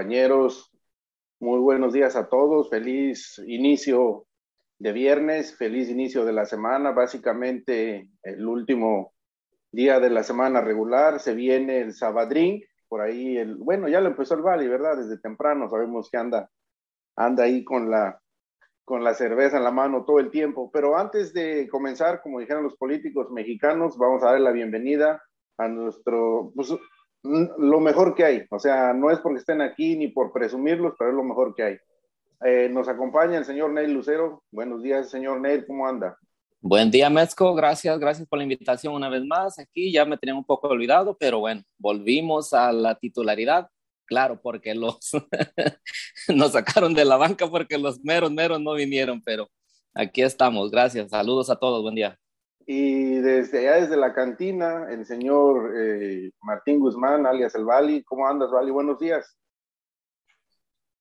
compañeros. Muy buenos días a todos. Feliz inicio de viernes, feliz inicio de la semana. Básicamente el último día de la semana regular. Se viene el Sabadrín. Por ahí, el, bueno, ya lo empezó el Valley, ¿verdad? Desde temprano sabemos que anda, anda ahí con la, con la cerveza en la mano todo el tiempo. Pero antes de comenzar, como dijeron los políticos mexicanos, vamos a darle la bienvenida a nuestro, pues, lo mejor que hay. O sea, no es porque estén aquí ni por presumirlos, pero es lo mejor que hay. Eh, nos acompaña el señor Neil Lucero. Buenos días, señor Neil, ¿cómo anda? Buen día, Mezco. Gracias, gracias por la invitación una vez más. Aquí ya me tenía un poco olvidado, pero bueno, volvimos a la titularidad. Claro, porque los nos sacaron de la banca porque los meros, meros no vinieron, pero aquí estamos. Gracias. Saludos a todos. Buen día. Y desde allá, desde la cantina, el señor eh, Martín Guzmán, alias El Vali. ¿Cómo andas, Vali? Buenos días.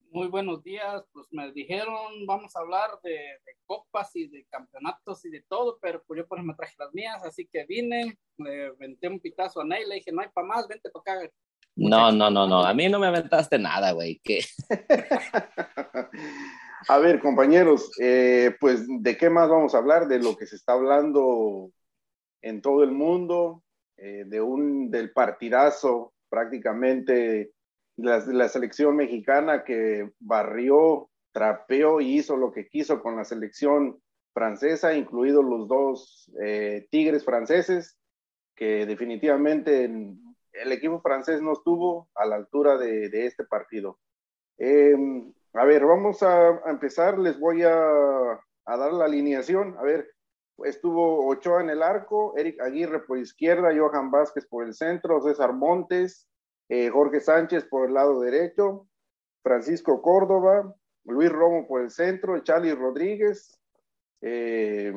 Muy buenos días. Pues me dijeron, vamos a hablar de, copas y de campeonatos y de todo, pero pues yo pues me traje las mías, así que vine, le venté un pitazo a Ney, le dije, no hay para más, vente para acá. No, no, no, no, a mí no me aventaste nada, güey. ¿Qué? A ver, compañeros, eh, pues de qué más vamos a hablar, de lo que se está hablando en todo el mundo, eh, de un del partidazo prácticamente la, la selección mexicana que barrió, trapeó y hizo lo que quiso con la selección francesa, incluidos los dos eh, tigres franceses, que definitivamente el equipo francés no estuvo a la altura de, este partido. Eh, a ver, vamos a, empezar. Les voy a, dar la alineación. A ver, estuvo Ochoa en el arco, Eric Aguirre por izquierda, Johan Vázquez por el centro, César Montes, eh, Jorge Sánchez por el lado derecho, Francisco Córdoba, Luis Romo por el centro, Charlie Rodríguez, eh,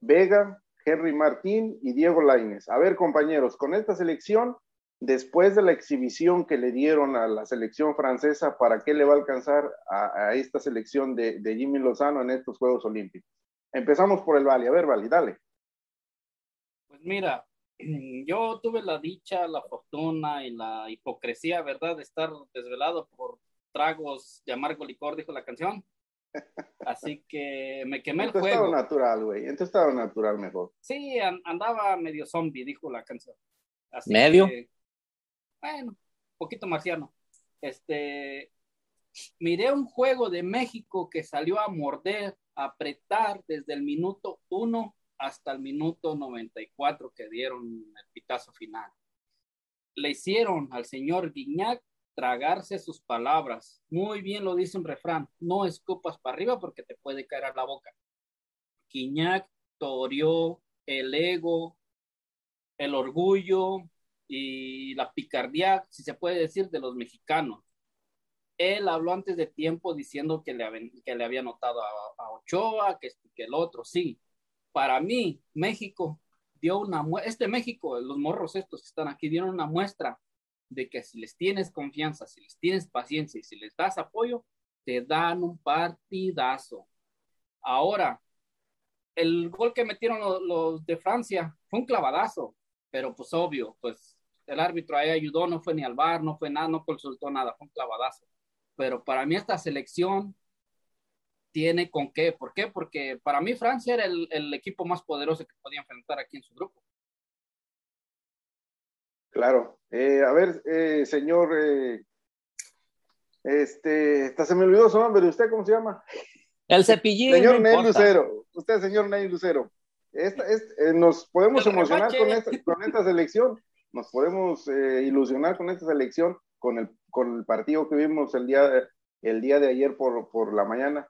Vega, Henry Martín y Diego Laines. A ver, compañeros, con esta selección después de la exhibición que le dieron a la selección francesa, ¿para qué le va a alcanzar a, esta selección de, Jimmy Lozano en estos Juegos Olímpicos? Empezamos por el Vali. A ver, Vali, dale. Pues mira, yo tuve la dicha, la fortuna y la hipocresía, ¿verdad?, de estar desvelado por tragos de amargo licor, dijo la canción. Así que me quemé el juego. En estado natural, güey. En tu estado natural mejor. Sí, andaba medio zombie, dijo la canción. ¿Medio? Bueno, poquito marciano. Este, miré un juego de México que salió a morder, a apretar desde el minuto 1 hasta el minuto 94 que dieron el pitazo final. Le hicieron al señor Guiñac tragarse sus palabras. Muy bien lo dice un refrán, no escupas para arriba porque te puede caer a la boca. Guiñac toreó el ego, el orgullo, y la picardía, si se puede decir, de los mexicanos. Él habló antes de tiempo diciendo que le, que le había notado a, Ochoa, que, el otro, sí. Para mí, México dio una muestra, este México, los morros estos que están aquí, dieron una muestra de que si les tienes confianza, si les tienes paciencia y si les das apoyo, te dan un partidazo. Ahora, el gol que metieron los, los de Francia fue un clavadazo, pero pues obvio, pues el árbitro ahí ayudó, no fue ni al bar, no fue nada, no consultó nada, fue un clavadazo. Pero para mí esta selección tiene con qué. ¿Por qué? Porque para mí Francia era el, equipo más poderoso que podía enfrentar aquí en su grupo. Claro. Eh, a ver, eh, señor, eh, este, hasta se me olvidó su nombre, ¿de usted cómo se llama? El cepillín. Señor Ney Lucero. Usted, señor Ney Lucero. Esta, nos podemos emocionar con esta, con esta selección nos podemos eh, ilusionar con esta selección, con el, con el partido que vimos el día de, el día de ayer por, por la mañana?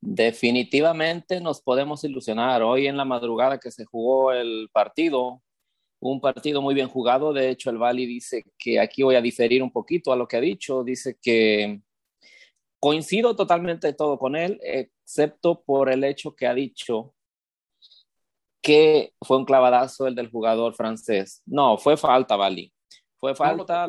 Definitivamente nos podemos ilusionar. Hoy en la madrugada que se jugó el partido, un partido muy bien jugado. De hecho, el Bali dice que aquí voy a diferir un poquito a lo que ha dicho. Dice que coincido totalmente todo con él, excepto por el hecho que ha dicho que fue un clavadazo el del jugador francés. No, fue falta, Bali. Fue falta,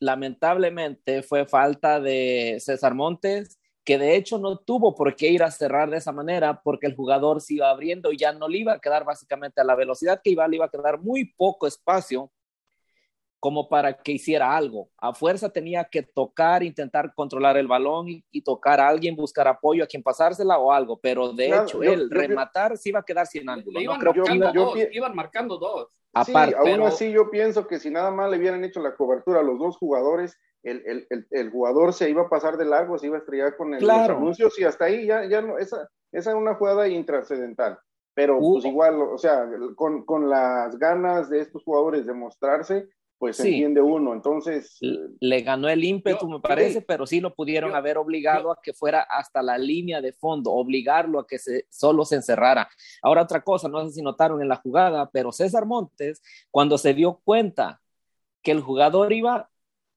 lamentablemente fue falta de César Montes, que de hecho no tuvo por qué ir a cerrar de esa manera porque el jugador se iba abriendo y ya no le iba a quedar básicamente a la velocidad que iba, le iba a quedar muy poco espacio como para que hiciera algo. A fuerza tenía que tocar, intentar controlar el balón y, tocar a alguien, buscar apoyo a quien pasársela o algo, pero de hecho, él rematar sí iba a quedar sin ángulo. Iban, marcando dos, iban marcando dos. Aparte, aún así yo pienso que si nada más le hubieran hecho la cobertura a los dos jugadores, el, el, el, jugador se iba a pasar de largo, se iba a estrellar con el, claro. los anuncios y hasta ahí ya, ya no, esa, esa es una jugada intrascendental. Pero pues igual, o sea, con, con, las ganas de estos jugadores de mostrarse, pues se entiende uno. Entonces. Le ganó el ímpetu, me parece, pero sí lo pudieron haber obligado a que fuera hasta la línea de fondo, obligarlo a que se, solo se encerrara. Ahora, otra cosa, no sé si notaron en la jugada, pero César Montes, cuando se dio cuenta que el jugador iba,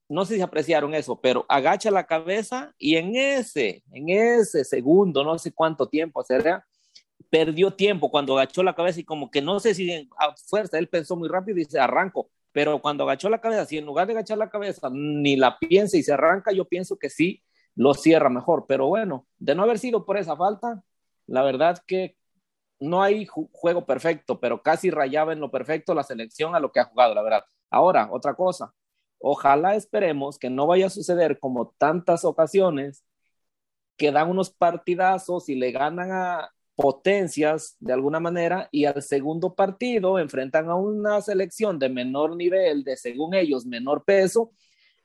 no sé si apreciaron eso, pero agacha la cabeza y en ese, en ese segundo, no sé cuánto tiempo será, perdió tiempo cuando agachó la cabeza y como que no sé si a fuerza él pensó muy rápido y se arrancó pero cuando agachó la cabeza, si en lugar de agachar la cabeza ni la piensa y se arranca, yo pienso que sí lo cierra mejor. Pero bueno, de no haber sido por esa falta, la verdad que no hay juego perfecto, pero casi rayaba en lo perfecto la selección a lo que ha jugado, la verdad. Ahora, otra cosa, ojalá esperemos que no vaya a suceder como tantas ocasiones que dan unos partidazos y le ganan a, potencias de alguna manera y al segundo partido enfrentan a una selección de menor nivel, de según ellos menor peso,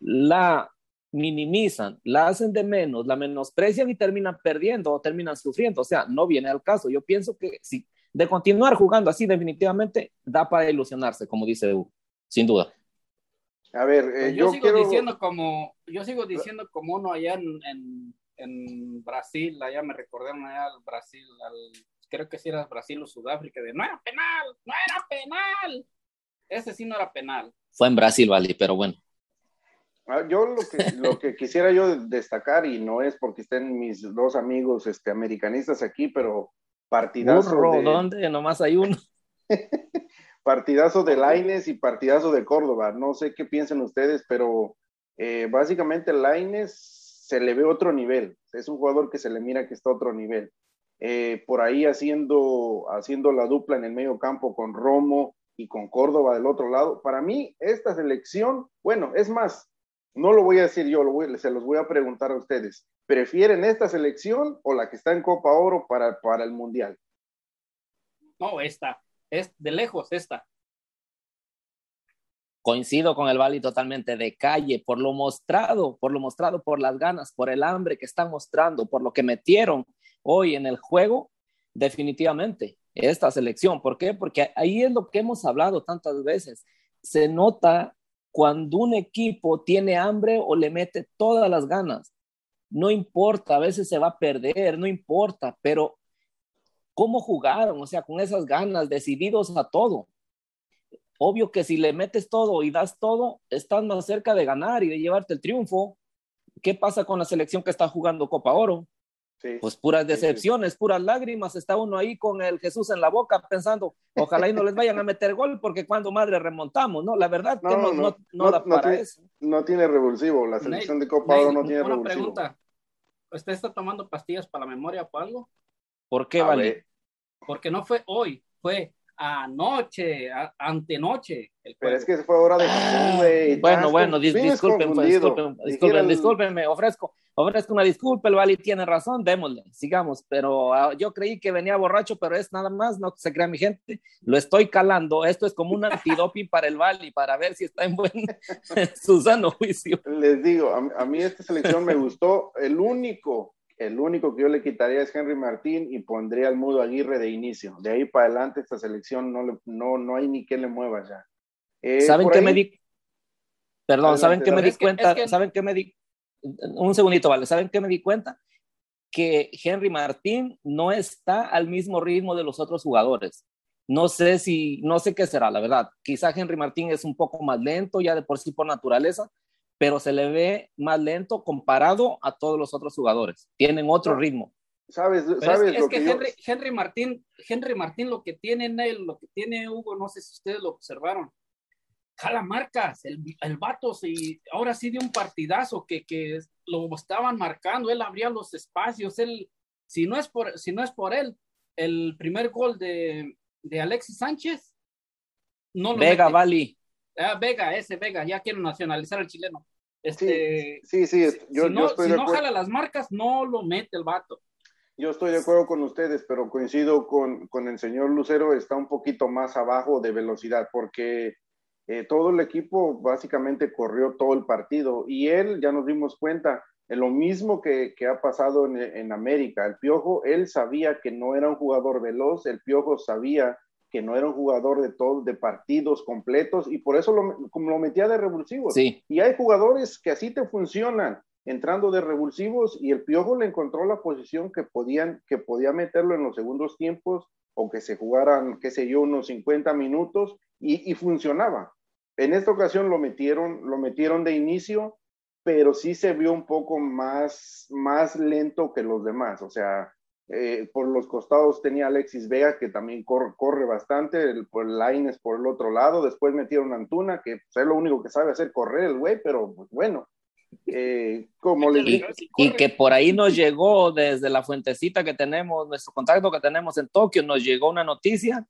la minimizan, la hacen de menos, la menosprecian y terminan perdiendo o terminan sufriendo. O sea, no viene al caso. Yo pienso que si de continuar jugando así definitivamente da para ilusionarse, como dice Hugo, sin duda. A ver, eh, yo, sigo diciendo como yo sigo diciendo como uno allá en en Brasil, allá me recordaron allá al Brasil, al, creo que si era Brasil o Sudáfrica, de no era penal, no era penal. Ese sí no era penal. Fue en Brasil, Vali, pero bueno. Ah, yo lo que, lo que quisiera yo destacar, y no es porque estén mis dos amigos este, americanistas aquí, pero partidazo. Burro, de... ¿dónde? Nomás hay uno. partidazo de Laines y partidazo de Córdoba. No sé qué piensen ustedes, pero eh, básicamente Laines se le ve otro nivel. Es un jugador que se le mira que está a otro nivel. Eh, por ahí haciendo, haciendo la dupla en el medio campo con Romo y con Córdoba del otro lado. Para mí, esta selección, bueno, es más, no lo voy a decir yo, se los voy a preguntar a ustedes. ¿Prefieren esta selección o la que está en Copa Oro para, para el Mundial? No, esta, es de lejos esta coincido con el Bali totalmente de calle, por lo mostrado, por lo mostrado, por las ganas, por el hambre que están mostrando, por lo que metieron hoy en el juego, definitivamente esta selección. ¿Por qué? Porque ahí es lo que hemos hablado tantas veces. Se nota cuando un equipo tiene hambre o le mete todas las ganas. No importa, a veces se va a perder, no importa, pero ¿cómo jugaron? O sea, con esas ganas, decididos a todo obvio que si le metes todo y das todo, estás más cerca de ganar y de llevarte el triunfo. ¿Qué pasa con la selección que está jugando Copa Oro? pues puras decepciones, puras lágrimas. Está uno ahí con el Jesús en la boca pensando, ojalá y no les vayan a meter gol porque cuando madre remontamos, ¿no? La verdad que no, no, no, da para tiene, eso. No tiene revulsivo, la selección de Copa Oro no tiene una revulsivo. pregunta, ¿usted está tomando pastillas para la memoria o algo? ¿Por qué, vale? Porque no fue hoy, fue anoche, antenoche. Pero es que fue hora de ah, Bueno, bueno, disculpen, pues, disculpen, disculpen, disculpen, me ofrezco, ofrezco una disculpa, el Vali tiene razón, démosle, sigamos, pero uh, yo creí que venía borracho, pero es nada más, no se crea mi gente, lo estoy calando, esto es como un antidoping para el Vali, para ver si está en buen, su sano juicio. Les digo, a, a mí esta selección me gustó, el único el único que yo le quitaría es Henry Martín y pondría al Mudo Aguirre de inicio. De ahí para adelante esta selección no, no, no hay ni que le mueva ya. Eh, ¿Saben qué me di? Perdón, ¿saben qué me di cuenta? ¿Saben qué me di? Un segundito, vale. ¿Saben qué me di cuenta? Que Henry Martín no está al mismo ritmo de los otros jugadores. No sé si, no sé qué será, la verdad. Quizá Henry Martín es un poco más lento ya de por sí por naturaleza, pero se le ve más lento comparado a todos los otros jugadores. Tienen otro ritmo. ¿Sabes? ¿sabes es, que, Henry, Henry, Martín, Henry Martín lo que tiene en él, lo que tiene Hugo, no sé si ustedes lo observaron, jala marcas, el, el vato sí, ahora sí dio un partidazo que, que lo estaban marcando, él abría los espacios, él, si no es por, si no es por él, el primer gol de, de Alexis Sánchez, no lo Vega Valley Ah, Vega, ese Vega, ya quiero nacionalizar al chileno. Este, sí, sí, yo, si no, estoy si no jala las marcas, no lo mete el vato. Yo estoy de acuerdo con ustedes, pero coincido con, con el señor Lucero, está un poquito más abajo de velocidad, porque eh, todo el equipo básicamente corrió todo el partido y él, ya nos dimos cuenta, en lo mismo que, que ha pasado en, en, América, el Piojo, él sabía que no era un jugador veloz, el Piojo sabía que no era un jugador de todos, de partidos completos, y por eso lo, como lo metía de revulsivos. Sí. Y hay jugadores que así te funcionan, entrando de revulsivos, y el Piojo le encontró la posición que, podían, que podía meterlo en los segundos tiempos, o que se jugaran, qué sé yo, unos 50 minutos, y, y funcionaba. En esta ocasión lo metieron, lo metieron de inicio, pero sí se vio un poco más, más lento que los demás. O sea, eh, por los costados tenía Alexis Vega, que también corre, corre bastante, el, por Laines por el otro lado. Después metieron a Antuna, que pues, es lo único que sabe hacer correr el güey, pero pues bueno. Eh, como les y, y, que por ahí nos llegó desde la fuentecita que tenemos, nuestro contacto que tenemos en Tokio, nos llegó una noticia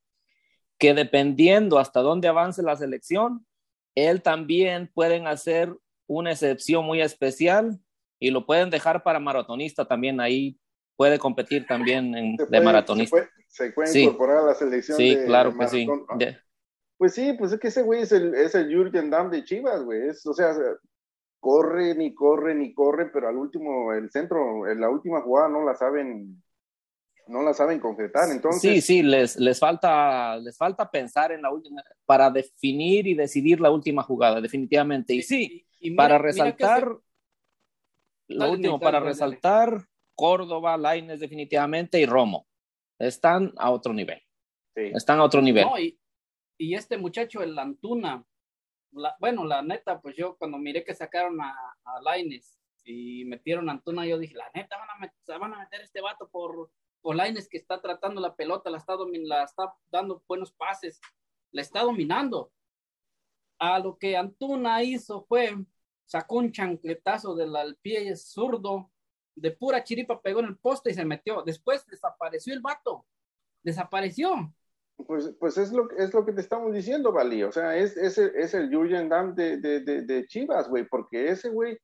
que dependiendo hasta dónde avance la selección, él también pueden hacer una excepción muy especial y lo pueden dejar para maratonista también ahí puede competir también en, puede, de maratonista. Se puede, se puede sí. incorporar a la selección sí, de, claro de que sí. De... Pues sí, pues es que ese güey es el, es el Jürgen Damm de Chivas, güey. Es, o sea, corre, ni corre, ni corre, pero al último, el centro, en la última jugada no la saben, no la saben concretar. Entonces, sí, sí, les, les falta, les falta pensar en la última, para definir y decidir la última jugada, definitivamente. Y sí, y mira, para resaltar, se... lo último, para dale, resaltar, dale. Córdoba, Laines definitivamente y Romo. Están a otro nivel. Sí. Están a otro nivel. No, y, y, este muchacho, el Antuna, la, bueno, la neta, pues yo cuando miré que sacaron a, a Laines y metieron a Antuna, yo dije, la neta, van a, meter, van a meter este vato por, por Laines que está tratando la pelota, la está, la está dando buenos pases, la está dominando. A lo que Antuna hizo fue, sacó un chancletazo del pie zurdo, de pura chiripa pegó en el poste y se metió. Después desapareció el vato. Desapareció. Pues, pues es, lo, es lo que te estamos diciendo, Valí. O sea, es, es, el, es el Jurgen Damm de, de, de, de Chivas, güey, porque ese güey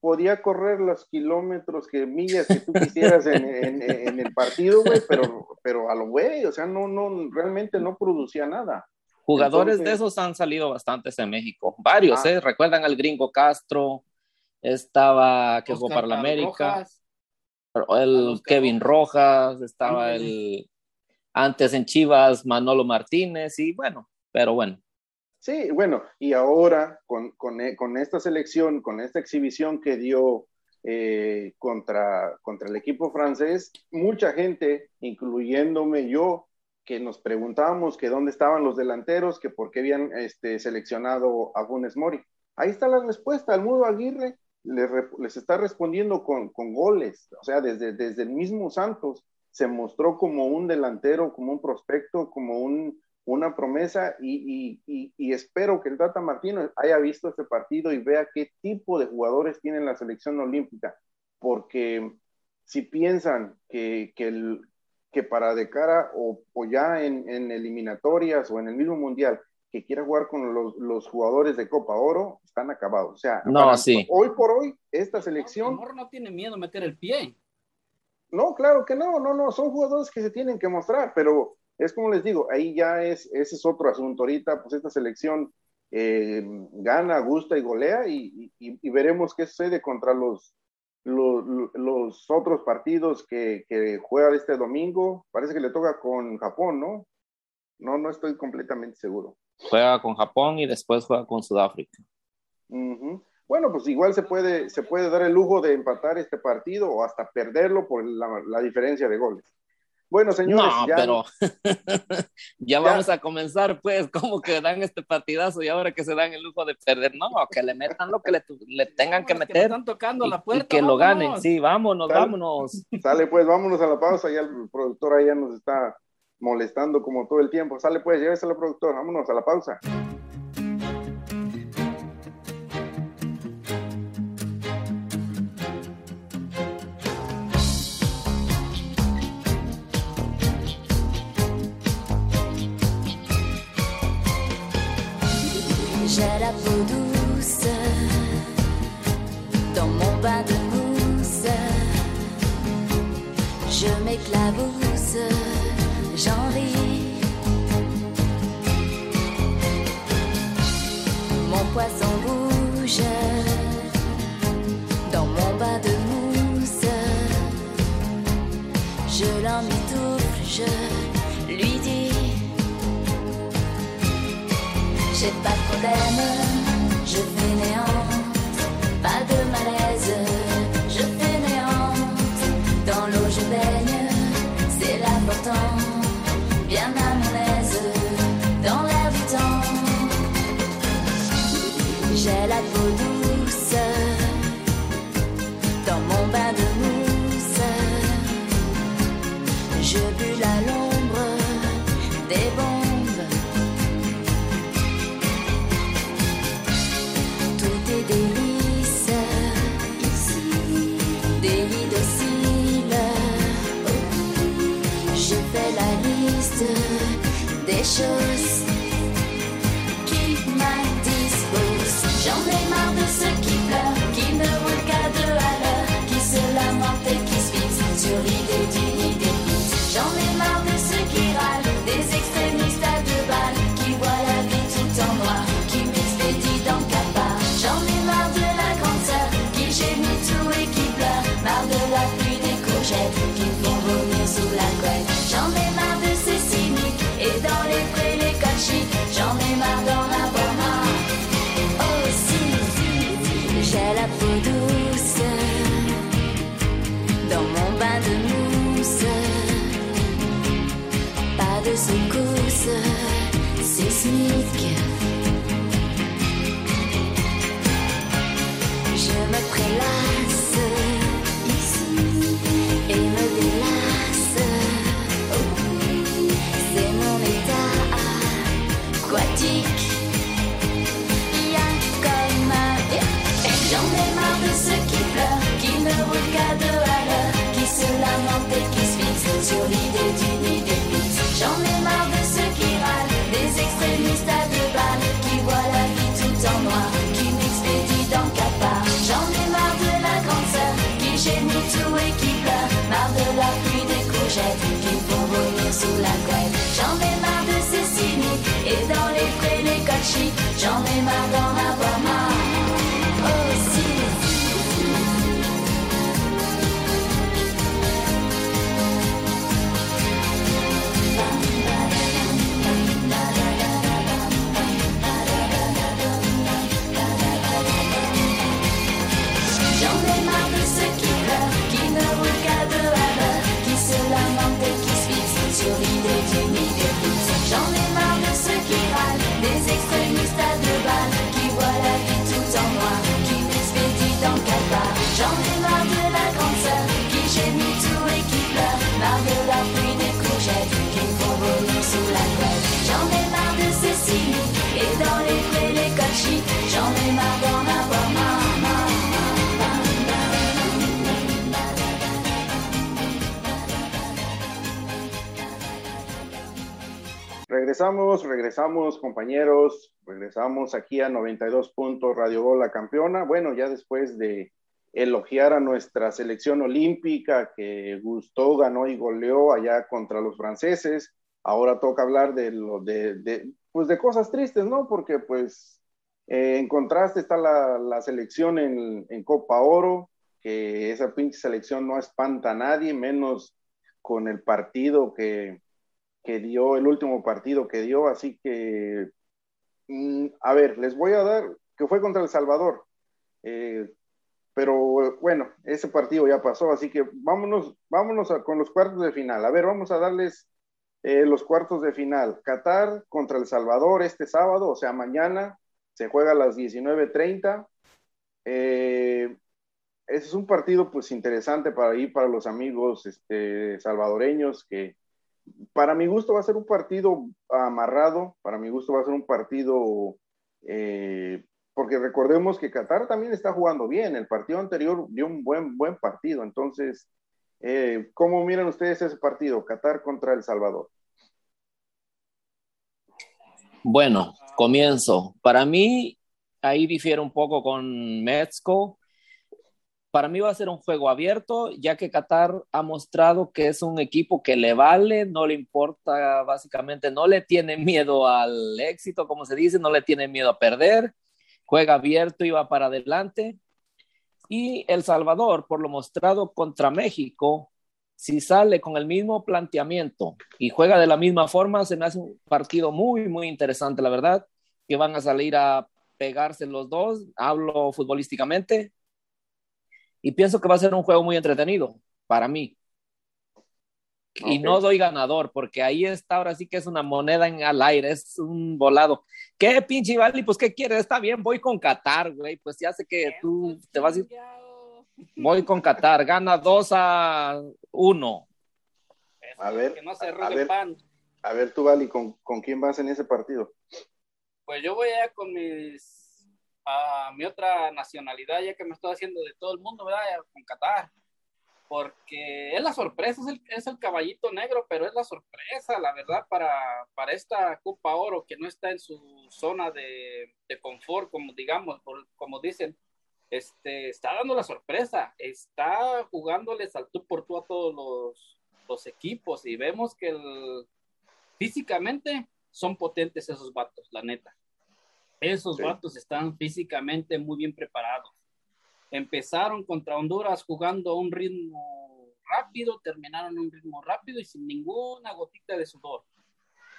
podía correr los kilómetros que millas que tú quisieras en, en, en el partido, güey, pero, pero a lo güey, o sea, no, no, realmente no producía nada. Jugadores Entonces, de esos han salido bastantes en México, varios, ah. ¿eh? Recuerdan al gringo Castro, estaba que jugó para la América, Rojas. El Kevin Rojas, estaba el antes en Chivas Manolo Martínez y bueno, pero bueno. Sí, bueno, y ahora con, con, con esta selección, con esta exhibición que dio eh, contra, contra el equipo francés, mucha gente, incluyéndome yo, que nos preguntábamos que dónde estaban los delanteros, que por qué habían este, seleccionado a Funes Mori. Ahí está la respuesta, el Mudo Aguirre les, está respondiendo con, goles, o sea, desde, el mismo Santos se mostró como un delantero, como un prospecto, como un, una promesa y, espero que el Tata Martino haya visto este partido y vea qué tipo de jugadores tiene la selección olímpica, porque si piensan que, para de cara o, ya en, eliminatorias o en el mismo mundial que quiera jugar con los, los, jugadores de Copa Oro, están acabados. O sea, no, sí. hoy por hoy, esta selección... No, no tiene miedo a meter el pie. No, claro que no, no, no, son jugadores que se tienen que mostrar, pero es como les digo, ahí ya es, ese es otro asunto. Ahorita, pues esta selección eh, gana, gusta y golea y, y, y, veremos qué sucede contra los, los, los otros partidos que, que juega este domingo. Parece que le toca con Japón, ¿no? No, no estoy completamente seguro. Juega con Japón y después juega con Sudáfrica. Uh -huh. Bueno, pues igual se puede, se puede dar el lujo de empatar este partido o hasta perderlo por la, la diferencia de goles. Bueno, señores. No, ya, pero ya, ya, vamos a comenzar, pues, como que dan este partidazo y ahora que se dan el lujo de perder. No, que le metan lo que le, le tengan que meter. Que están tocando y, la puerta. Y que vámonos. lo ganen. Sí, vámonos, vámonos. Sale, pues, vámonos a la pausa. Ya el productor ahí ya nos está molestando como todo el tiempo. Sale, pues, llévese al productor. Vámonos a la pausa. la peau dans mon bain de. Je m'éclabousse, poisson bouge dans mon bain de mousse. Je l'emmitoufle, je lui dis J'ai pas de problème, courgettes, qui font vomir sous la couette. J'en ai marre de ces cyniques, et dans les prés, les j'en ai marre d'en Regresamos, regresamos compañeros, regresamos aquí a 92 puntos Radio Gol campeona. Bueno, ya después de elogiar a nuestra selección olímpica que gustó, ganó y goleó allá contra los franceses, ahora toca hablar de lo de, pues de cosas tristes, ¿no? Porque pues eh, en contraste está la, la selección en, en Copa Oro, que esa pinche selección no espanta a nadie, menos con el partido que, que dio, el último partido que dio, así que, mm, a ver, les voy a dar, que fue contra El Salvador, eh, pero bueno, ese partido ya pasó, así que vámonos, vámonos a, con los cuartos de final. A ver, vamos a darles eh, los cuartos de final. Qatar contra El Salvador este sábado, o sea, mañana, se juega a las 19.30. Eh, ese es un partido pues interesante para ir para los amigos este, salvadoreños que para mi gusto va a ser un partido amarrado, para mi gusto va a ser un partido, eh, porque recordemos que Qatar también está jugando bien, el partido anterior dio un buen, buen partido, entonces, eh, ¿cómo miran ustedes ese partido, Qatar contra El Salvador? Bueno, comienzo. Para mí, ahí difiere un poco con Metzko. Para mí va a ser un juego abierto, ya que Qatar ha mostrado que es un equipo que le vale, no le importa, básicamente no le tiene miedo al éxito, como se dice, no le tiene miedo a perder, juega abierto y va para adelante. Y El Salvador, por lo mostrado contra México, si sale con el mismo planteamiento y juega de la misma forma, se me hace un partido muy, muy interesante, la verdad, que van a salir a pegarse los dos, hablo futbolísticamente, y pienso que va a ser un juego muy entretenido para mí. Y no doy ganador, porque ahí está, ahora sí que es una moneda en al aire, es un volado. ¿Qué pinche Vali? Pues, ¿qué quieres? Está bien, voy con Qatar, güey. Pues ya sé que tú te vas a ir. Voy con Qatar, gana 2 a 1. A ver, que no se a- a ver. pan. A ver, tú, Vali, ¿con, ¿con quién vas en ese partido? Pues yo voy allá con mis, a mi otra nacionalidad, ya que me estoy haciendo de todo el mundo, ¿verdad? Con Qatar. Porque es la sorpresa, es el, es el caballito negro, pero es la sorpresa, la verdad, para, para esta Copa Oro, que no está en su zona de, de confort, como digamos, por- como dicen. Este, está dando la sorpresa, está jugándoles al tú por tú a todos los, los equipos y vemos que el- físicamente son potentes esos vatos, la neta. Esos Sí. vatos están físicamente muy bien preparados. Empezaron contra Honduras jugando a un ritmo rápido, terminaron a un ritmo rápido y sin ninguna gotita de sudor.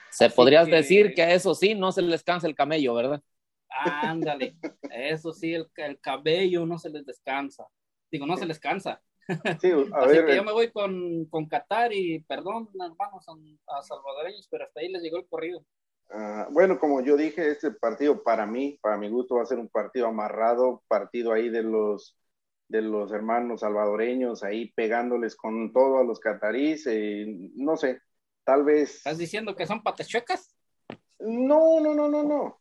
Se Así podrías que- decir que a eso sí, no se les cansa el camello, ¿verdad? Ándale, eso sí, el, el cabello no se les descansa. Digo, no se les cansa. Sí, a Así ver, que eh, yo me voy con, con Qatar y perdón, hermanos a, a salvadoreños, pero hasta ahí les llegó el corrido. Ah, bueno, como yo dije, este partido para mí, para mi gusto, va a ser un partido amarrado, partido ahí de los de los hermanos salvadoreños ahí pegándoles con todo a los catarís, eh, no sé, tal vez ¿Estás diciendo que son patechuecas? No, no, no, no, no.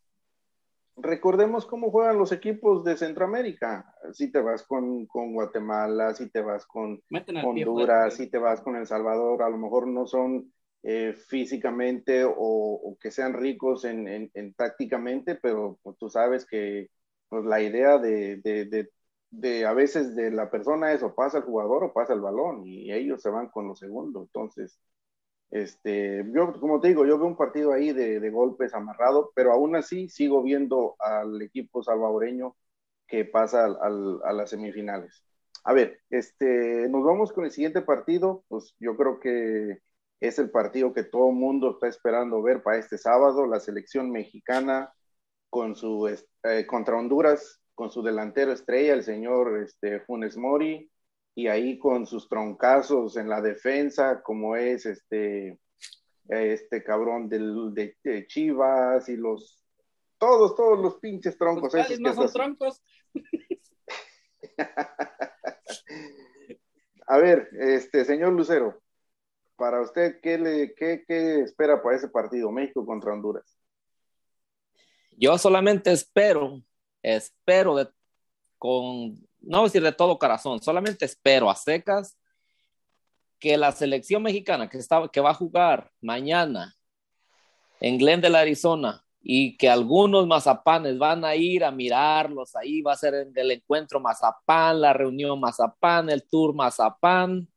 Recordemos cómo juegan los equipos de Centroamérica. Si te vas con, con Guatemala, si te vas con pie Honduras, si te vas con El Salvador, a lo mejor no son eh, físicamente o, o que sean ricos en, en, en tácticamente, pero pues, tú sabes que pues, la idea de, de, de, de a veces de la persona es o pasa el jugador o pasa el balón y ellos se van con lo segundo. Entonces, este, yo, como te digo, yo veo un partido ahí de, golpes amarrado, pero aún así sigo viendo al equipo salvadoreño que pasa al, al, a las semifinales. A ver, este, nos vamos con el siguiente partido, pues yo creo que es el partido que todo el mundo está esperando ver para este sábado, la selección mexicana con su, eh, contra Honduras, con su delantero estrella, el señor este, Funes Mori, y ahí con sus troncazos en la defensa, como es este, este cabrón del, de, de, Chivas y los, todos, todos los pinches troncos. Pues, esos no son troncos. A ver, este señor Lucero, para usted, ¿qué, le, qué, qué espera para ese partido, México contra Honduras? Yo solamente espero, espero de, con, no decir de todo corazón, solamente espero a secas que la selección mexicana que, está, que va a jugar mañana en Glendale, Arizona, y que algunos mazapanes van a ir a mirarlos, ahí va a ser el encuentro mazapán, la reunión mazapán, el tour mazapán,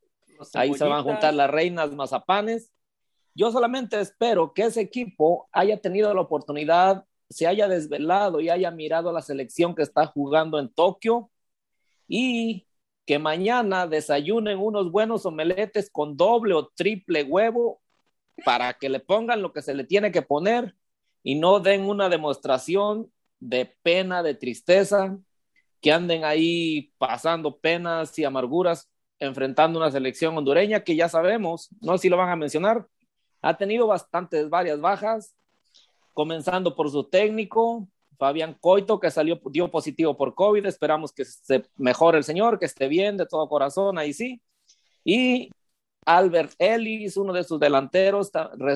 ahí se van a juntar las reinas mazapanes. Yo solamente espero que ese equipo haya tenido la oportunidad, se haya desvelado y haya mirado a la selección que está jugando en Tokio y que mañana desayunen unos buenos omeletes con doble o triple huevo para que le pongan lo que se le tiene que poner y no den una demostración de pena, de tristeza, que anden ahí pasando penas y amarguras enfrentando una selección hondureña que ya sabemos, no sé si lo van a mencionar, ha tenido bastantes, varias bajas, comenzando por su técnico, Fabián Coito, que salió, dio positivo por COVID, esperamos que se mejore el señor, que esté bien de todo corazón, ahí sí, y Albert Ellis, uno de sus delanteros,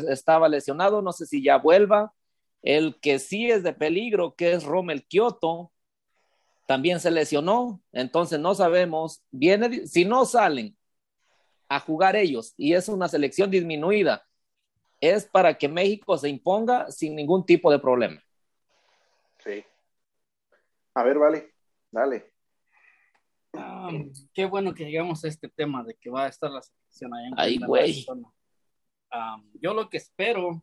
estaba lesionado, no sé si ya vuelva, el que sí es de peligro, que es Rommel Kioto, también se lesionó, entonces no sabemos, viene, si no salen a jugar ellos y es una selección disminuida, es para que México se imponga sin ningún tipo de problema. Sí. A ver, vale, dale. Ah, qué bueno que llegamos a este tema de que va a estar la selección allá en Ay, güey. Ah, yo lo que espero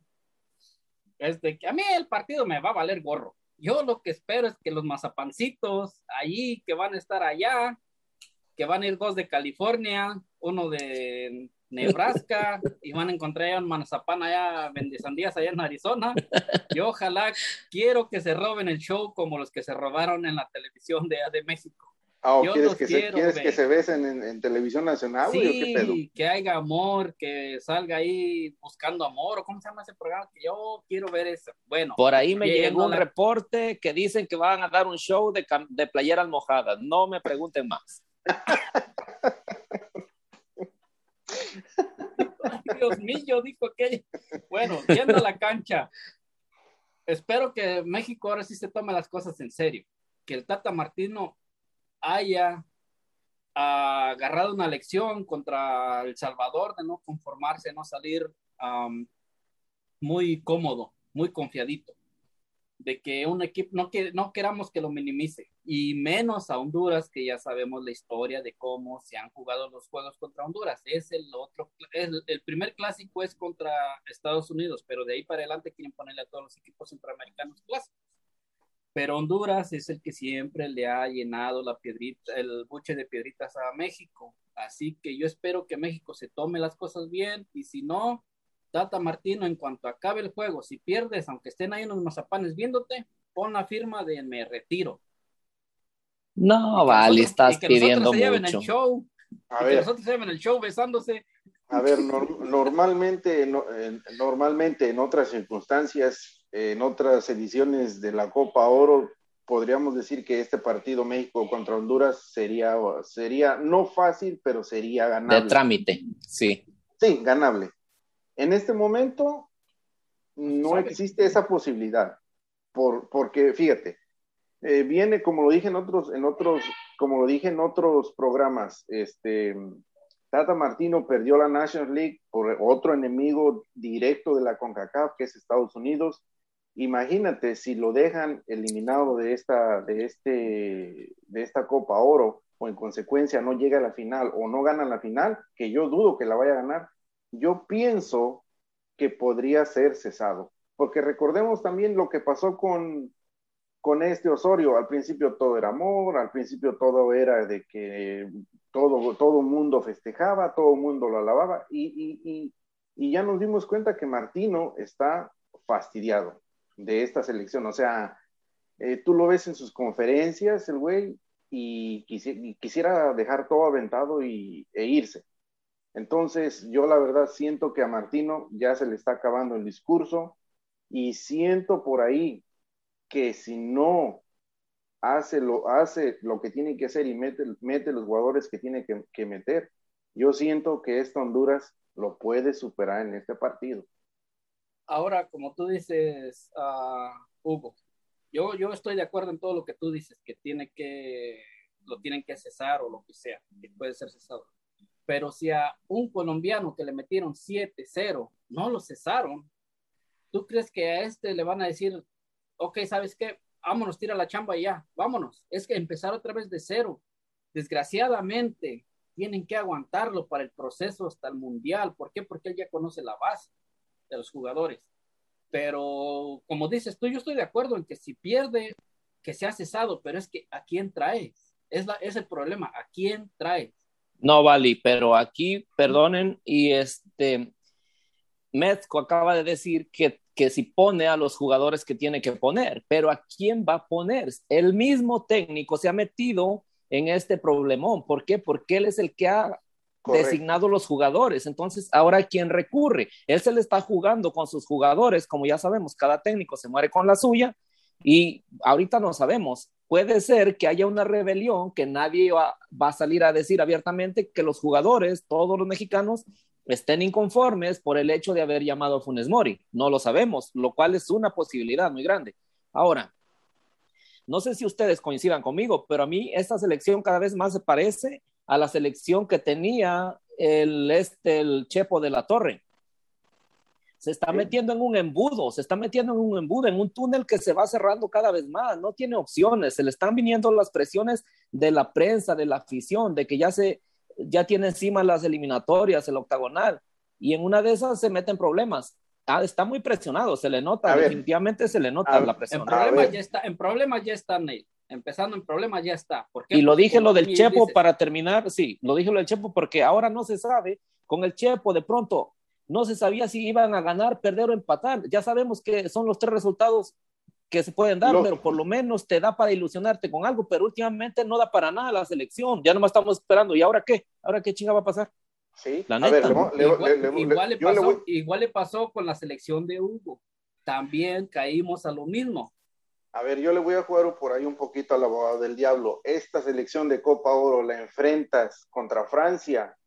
es de que a mí el partido me va a valer gorro. Yo lo que espero es que los mazapancitos allí que van a estar allá, que van a ir dos de California, uno de Nebraska y van a encontrar allá un mazapán allá, vendesandías allá en Arizona. Yo ojalá quiero que se roben el show como los que se robaron en la televisión de, de México. Ah, ¿o Yo ¿quieres, que se, quiero ¿quieres ver. que se besen en, en televisión nacional, güey, o qué pedo? Sí, que haya amor, que salga ahí buscando amor, o cómo se llama ese programa, que yo quiero ver eso. Bueno, Por ahí me llegó un la- reporte que dicen que van a dar un show de, cam- de playeras mojadas. No me pregunten más. Dios mío, dijo aquello. Bueno, yendo a la cancha, espero que México ahora sí se tome las cosas en serio, que el Tata Martino haya agarrado una lección contra El Salvador de no conformarse, no salir muy cómodo, muy confiadito, de que un equipo no, que, no queramos que lo minimice, y menos a Honduras, que ya sabemos la historia de cómo se han jugado los juegos contra Honduras. Es el otro, el primer clásico es contra Estados Unidos, pero de ahí para adelante quieren ponerle a todos los equipos centroamericanos clásicos. Pero Honduras es el que siempre le ha llenado la piedrita, el buche de piedritas a México. Así que yo espero que México se tome las cosas bien y si no, Tata Martino, en cuanto acabe el juego, si pierdes, aunque estén ahí unos mazapanes viéndote, pon la firma de me retiro. No, vale, nosotros- estás y que nosotros pidiendo se lleven mucho. el show, A y que ver, nosotros se lleven el show besándose. a ver, nor- normalmente, no- eh, normalmente en otras circunstancias, en otras ediciones de la Copa Oro, podríamos decir que este partido México contra Honduras sería, sería no fácil, pero sería De ganable. trámite, sí. Sí, ganable. En este momento no Sabe. existe esa posibilidad, por, porque fíjate, eh, viene como lo dije en otros, en otros, como lo dije en otros programas, este Tata Martino perdió la National League por otro enemigo directo de la CONCACAF, que es Estados Unidos. Imagínate si lo dejan eliminado de esta, de este, de esta Copa Oro, o en consecuencia no llega a la final o no gana la final, que yo dudo que la vaya a ganar, yo pienso que podría ser cesado. Porque recordemos también lo que pasó con, con este Osorio. Al principio todo era amor, al principio todo era de que todo, todo mundo festejaba, todo mundo lo alababa, y, y, y, y ya nos dimos cuenta que Martino está fastidiado de esta selección. O sea, eh, tú lo ves en sus conferencias, el güey, y, quisi- y quisiera dejar todo aventado y, e irse. Entonces, yo la verdad siento que a Martino ya se le está acabando el discurso y siento por ahí que si no hace lo, hace lo que tiene que hacer y mete, mete los jugadores que tiene que, que meter, yo siento que esta Honduras lo puede superar en este partido. Ahora, como tú dices, ah, Hugo, yo, yo estoy de acuerdo en todo lo que tú dices, que tiene que, lo tienen que cesar o lo que sea, que puede ser cesado. Pero si a un colombiano que le metieron 7-0 no lo cesaron, ¿tú crees que a este le van a decir, ok, ¿sabes qué? Vámonos, tira la chamba y ya, vámonos. Es que empezar otra vez de cero. Desgraciadamente, tienen que aguantarlo para el proceso hasta el mundial. ¿Por qué? Porque él ya conoce la base de los jugadores. Pero como dices tú, yo estoy de acuerdo en que si pierde, que sea cesado, pero es que ¿a quién traes? Es, la, es el problema, ¿a quién traes? No, Vali, pero aquí, perdonen, y este, Mezco acaba de decir que, que si pone a los jugadores que tiene que poner, pero ¿a quién va a poner? El mismo técnico se ha metido en este problemón. ¿Por qué? Porque él es el que ha Correcto. designado los jugadores. Entonces, ahora ¿a quién recurre? Él se le está jugando con sus jugadores, como ya sabemos, cada técnico se muere con la suya y ahorita no sabemos. Puede ser que haya una rebelión que nadie va, va a salir a decir abiertamente que los jugadores, todos los mexicanos, estén inconformes por el hecho de haber llamado a Funes Mori. No lo sabemos, lo cual es una posibilidad muy grande. Ahora, no sé si ustedes coincidan conmigo, pero a mí esta selección cada vez más se parece a la selección que tenía el, este, el Chepo de la Torre. se está metiendo en un embudo, se está metiendo en un embudo, en un túnel que se va cerrando cada vez más, no tiene opciones, se le están viniendo las presiones de la prensa, de la afición, de que ya se, ya tiene encima las eliminatorias, el octagonal, y en una de esas se meten problemas. Ah, está muy presionado, se le nota, A ver. definitivamente se le nota A- la En presión. A problemas ya está, en problemas ya está, Neil. Empezando en problemas ya está. ¿Por qué? Y lo dije lo del Chepo dices, para terminar, sí, lo dije lo del Chepo porque ahora no se sabe, con el Chepo de pronto no se sabía si iban a ganar, perder o empatar. Ya sabemos que son los tres resultados que se pueden dar, pero por lo menos te da para ilusionarte con algo, pero últimamente no da para nada la selección, ya nomás estamos esperando. ¿Y ahora qué? ¿Ahora qué chinga va a pasar? Sí, La a ver, neta. pasó, voy- igual le pasó con la selección de Hugo. También caímos a lo mismo. A ver, yo le voy a jugar por ahí un poquito al abogado del diablo. Esta selección de Copa Oro la enfrentas contra Francia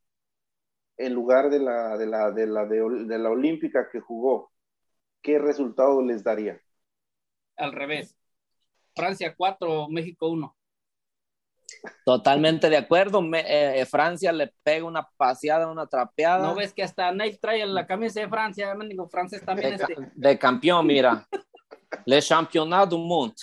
en lugar de la, de la, de la, de, de la olímpica que jugó. ¿Qué resultado les daría? Al revés. Francia 4, México 1. Totalmente de acuerdo. Me- eh, Francia le pega una paseada, una trapeada ¿No ves que hasta Neil trae la camisa de Francia? Mendigo francés también de, este. de campeón, mira. Le Championnat du Monde.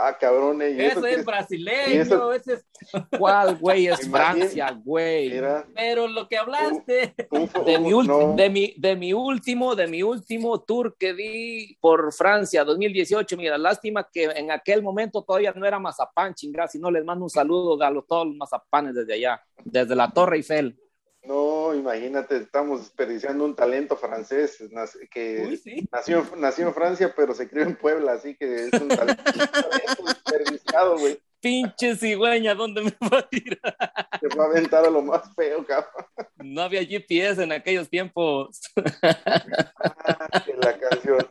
Ah, cabrón, y eso Ese que es es- brasileño, eso- ese es... ¿Cuál, güey? Es Francia, güey. Mira, Pero lo que hablaste. un- de mi, ulti- no. de, mi, de mi último, de mi último tour que di por Francia 2018, mira, lástima que en aquel momento todavía no era mazapán, chingada, si no les mando un saludo a los, todos los mazapanes desde allá, desde la Torre Eiffel. No, imagínate, estamos desperdiciando un talento francés que Uy, sí. nació, nació en Francia, pero se crió en Puebla, así que es un talento, desperdiciado, güey. Pinche cigüeña, ¿dónde me va a tirar? Se va a aventar a lo más feo, cabrón. No había GPS en aquellos tiempos. Ah, la canción.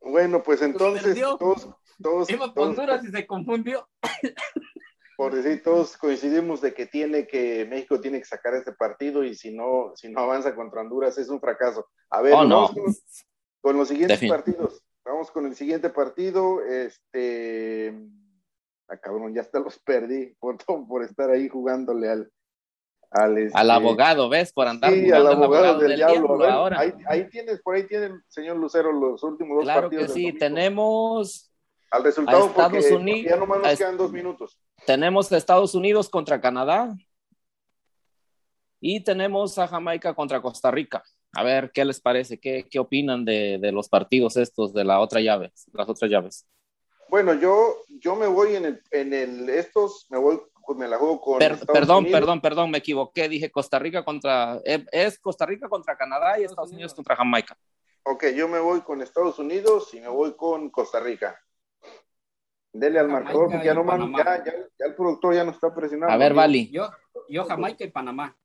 Bueno, pues entonces todos, todos, Iba todos- Honduras y se confundió. Por decir, todos coincidimos de que tiene que México tiene que sacar este partido y si no, si no avanza contra Honduras es un fracaso. A ver, Oh, no. con, con los siguientes Defin- partidos. Vamos con el siguiente partido. Este, ah, cabrón, ya hasta los perdí por, por estar ahí jugándole al al, este, Al abogado, ¿ves? Por andar Sí, jugando al abogado del, diablo. diablo ver, ahora. Ahí, ahí tienes, por ahí tiene, señor Lucero, los últimos dos Claro que partidos. del sí, domingo. tenemos Al resultado, a Estados porque Unidos- ya nomás nos quedan dos minutos. Tenemos a Estados Unidos contra Canadá y tenemos a Jamaica contra Costa Rica. A ver, ¿qué les parece? ¿Qué, qué opinan de, de los partidos estos, de la otra llave, las otras llaves? Bueno, yo, yo me voy en el, en el, estos, me voy, me la juego con Per- perdón, Unidos. perdón, perdón, me equivoqué. Dije Costa Rica contra. eh, Es Costa Rica contra Canadá y Estados Unidos contra Jamaica. Ok, yo me voy con Estados Unidos y me voy con Costa Rica. Dele al Jamaica marcador, porque ya no man- ya, ya, ya el productor ya no está presionando. A ver, Vali. Yo, yo Jamaica y Panamá.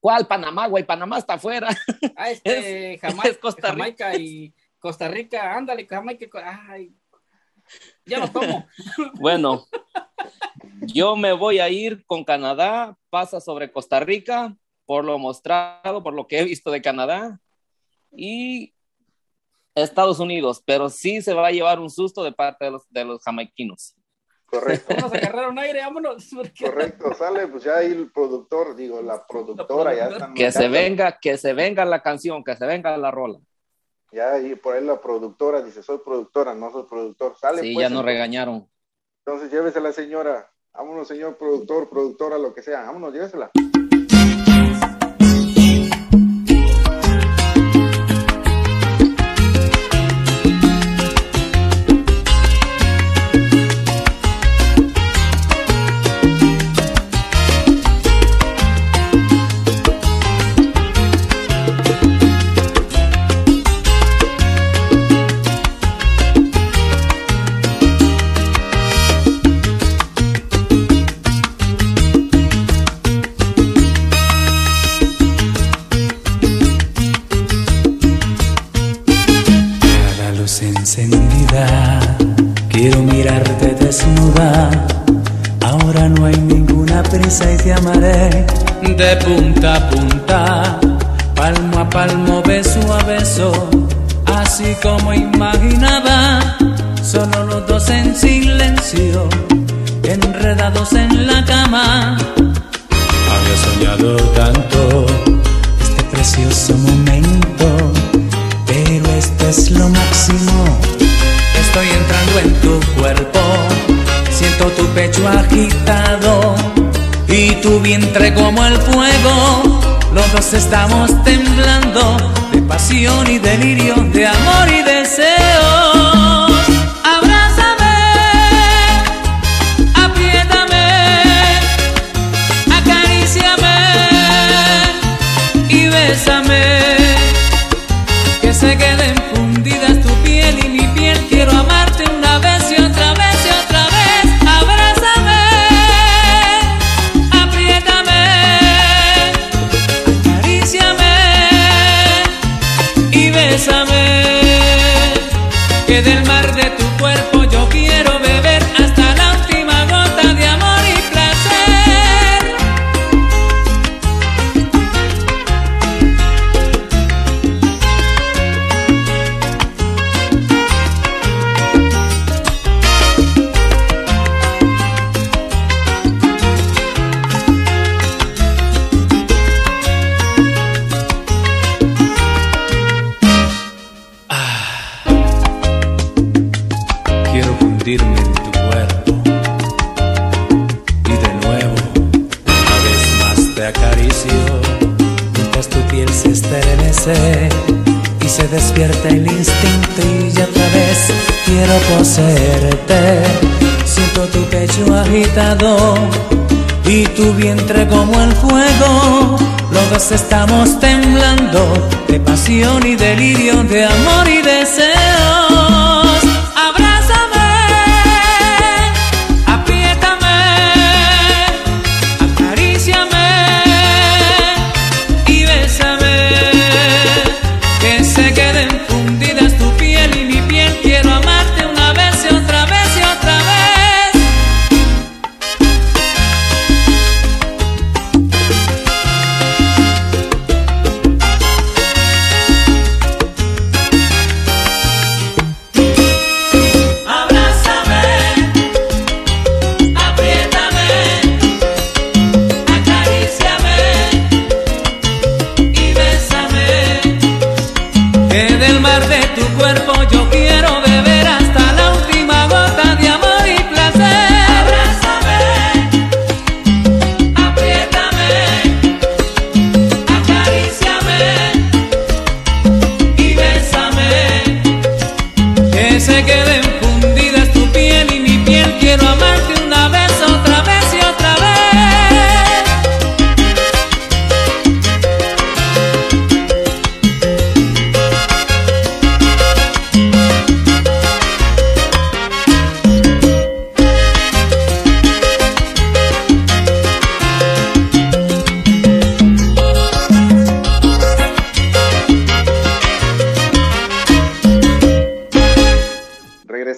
¿Cuál Panamá, güey? Panamá está afuera. Ah, este, Es- Jamaica, es Costa Rica. Jamaica y Costa Rica, ándale, Jamaica. Ay, ya lo tomo. Bueno, yo me voy a ir con Canadá, pasa sobre Costa Rica, por lo mostrado, por lo que he visto de Canadá, y Estados Unidos, pero sí se va a llevar un susto de parte de los, de los jamaiquinos. Correcto, Vamos a agarrar un aire, vámonos. porque- correcto, sale, pues ya ahí el productor, digo, la productora ya están Que se venga, que se venga la canción, que se venga la rola. Ya ahí por ahí la productora dice, soy productora, no soy productor. Sale, Sí, pues, ya nos entonces, regañaron. entonces llévese la señora. Vámonos, señor productor, productora, lo que sea. Vámonos, llévesela. No hay ninguna prisa y te amaré de punta a punta, palmo a palmo, beso a beso, así como imaginaba, solo los dos en silencio, enredados en la cama. Había soñado tanto este precioso momento, pero este es lo máximo. Estoy entrando en tu cuerpo pecho agitado y tu vientre como el fuego. Los dos estamos temblando de pasión y delirio, de amor y deseo. Piel se estremece y se despierta el instinto y ya otra vez quiero poseerte. Siento tu pecho agitado y tu vientre como el fuego. Los dos estamos temblando de pasión y delirio, de amor y deseos.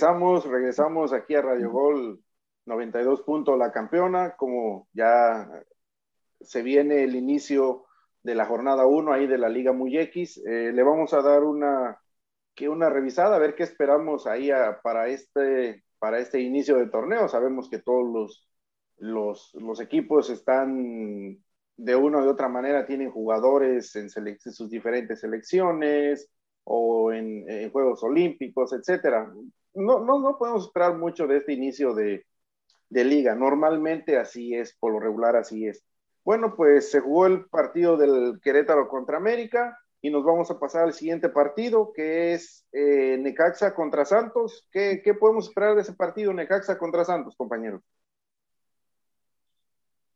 Regresamos, aquí a Radio Gol 92 puntos la campeona, como ya se viene el inicio de la jornada 1 ahí de la Liga Muy X, eh, le vamos a dar una, que una revisada, a ver qué esperamos ahí para, este, para este inicio de torneo. Sabemos que todos los, los, equipos están de una u de otra manera, tienen jugadores en, en sus diferentes selecciones o en Juegos Olímpicos, etcétera. No, no, no podemos esperar mucho de este inicio de, de liga. Normalmente así es, por lo regular así es. Bueno, pues se jugó el partido del Querétaro contra América y nos vamos a pasar al siguiente partido, que es eh, Necaxa contra Santos. ¿Qué, ¿Qué podemos esperar de ese partido, Necaxa contra Santos, compañeros?